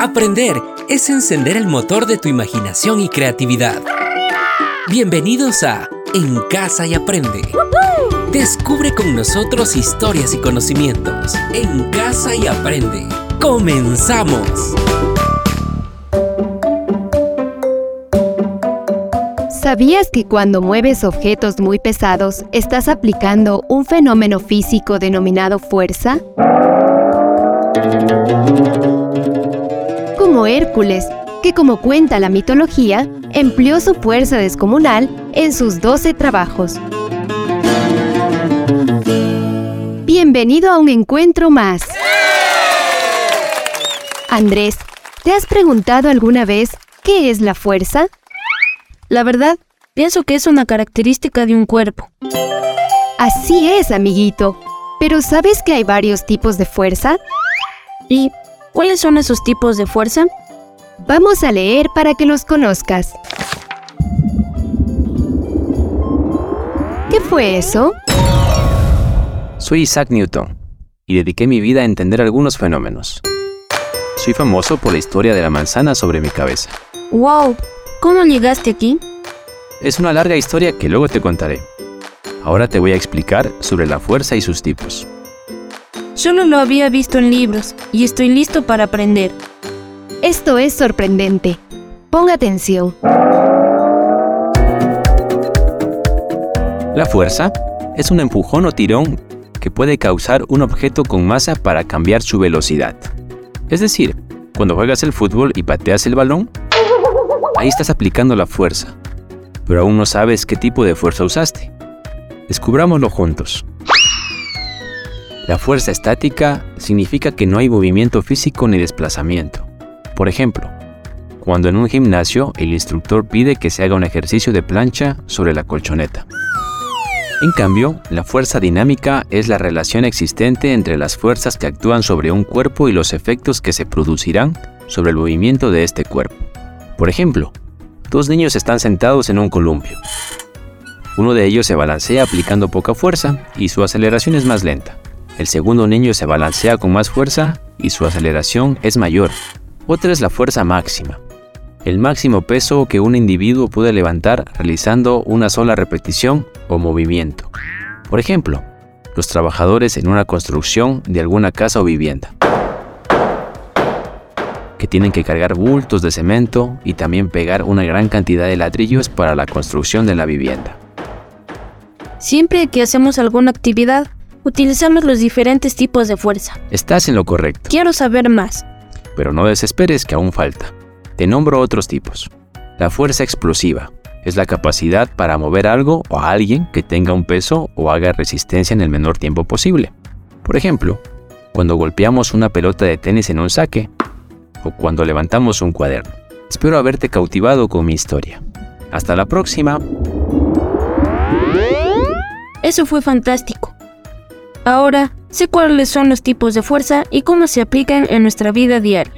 Aprender es encender el motor de tu imaginación y creatividad. Bienvenidos a En Casa y Aprende. Descubre con nosotros historias y conocimientos. En Casa y Aprende. ¡Comenzamos! ¿Sabías que cuando mueves objetos muy pesados estás aplicando un fenómeno físico denominado fuerza? Como Hércules, que como cuenta la mitología, empleó su fuerza descomunal en sus doce trabajos. Bienvenido a un encuentro más. Andrés, ¿te has preguntado alguna vez qué es la fuerza? La verdad, pienso que es una característica de un cuerpo. Así es, amiguito. Pero ¿sabes que hay varios tipos de fuerza? ¿Y cuáles son esos tipos de fuerza? Vamos a leer para que los conozcas. ¿Qué fue eso? Soy Isaac Newton y dediqué mi vida a entender algunos fenómenos. Soy famoso por la historia de la manzana sobre mi cabeza. ¡Wow! ¿Cómo llegaste aquí? Es una larga historia que luego te contaré. Ahora te voy a explicar sobre la fuerza y sus tipos. Solo lo había visto en libros y estoy listo para aprender. Esto es sorprendente. Ponga atención. La fuerza es un empujón o tirón que puede causar un objeto con masa para cambiar su velocidad. Es decir, cuando juegas el fútbol y pateas el balón, Ahí estás aplicando la fuerza, pero aún no sabes qué tipo de fuerza usaste. Descubrámoslo juntos. La fuerza estática significa que no hay movimiento físico ni desplazamiento. Por ejemplo, cuando en un gimnasio el instructor pide que se haga un ejercicio de plancha sobre la colchoneta. En cambio, la fuerza dinámica es la relación existente entre las fuerzas que actúan sobre un cuerpo y los efectos que se producirán sobre el movimiento de este cuerpo. Por ejemplo, dos niños están sentados en un columpio. Uno de ellos se balancea aplicando poca fuerza y su aceleración es más lenta. El segundo niño se balancea con más fuerza y su aceleración es mayor. Otra es la fuerza máxima, el máximo peso que un individuo puede levantar realizando una sola repetición o movimiento. Por ejemplo, los trabajadores en una construcción de alguna casa o vivienda que tienen que cargar bultos de cemento y también pegar una gran cantidad de ladrillos para la construcción de la vivienda. Siempre que hacemos alguna actividad, utilizamos los diferentes tipos de fuerza. Estás en lo correcto. Quiero saber más. Pero no desesperes que aún falta. Te nombro otros tipos. La fuerza explosiva es la capacidad para mover algo o a alguien que tenga un peso o haga resistencia en el menor tiempo posible. Por ejemplo, cuando golpeamos una pelota de tenis en un saque, o cuando levantamos un cuaderno. Espero haberte cautivado con mi historia. Hasta la próxima. Eso fue fantástico. Ahora sé cuáles son los tipos de fuerza y cómo se aplican en nuestra vida diaria.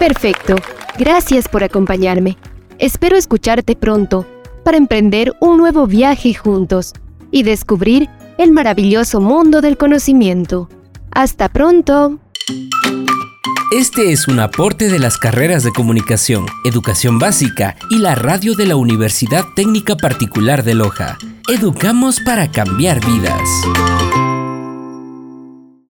Perfecto. Gracias por acompañarme. Espero escucharte pronto para emprender un nuevo viaje juntos y descubrir el maravilloso mundo del conocimiento. Hasta pronto. Este es un aporte de las carreras de comunicación, educación básica y la radio de la Universidad Técnica Particular de Loja. Educamos para cambiar vidas.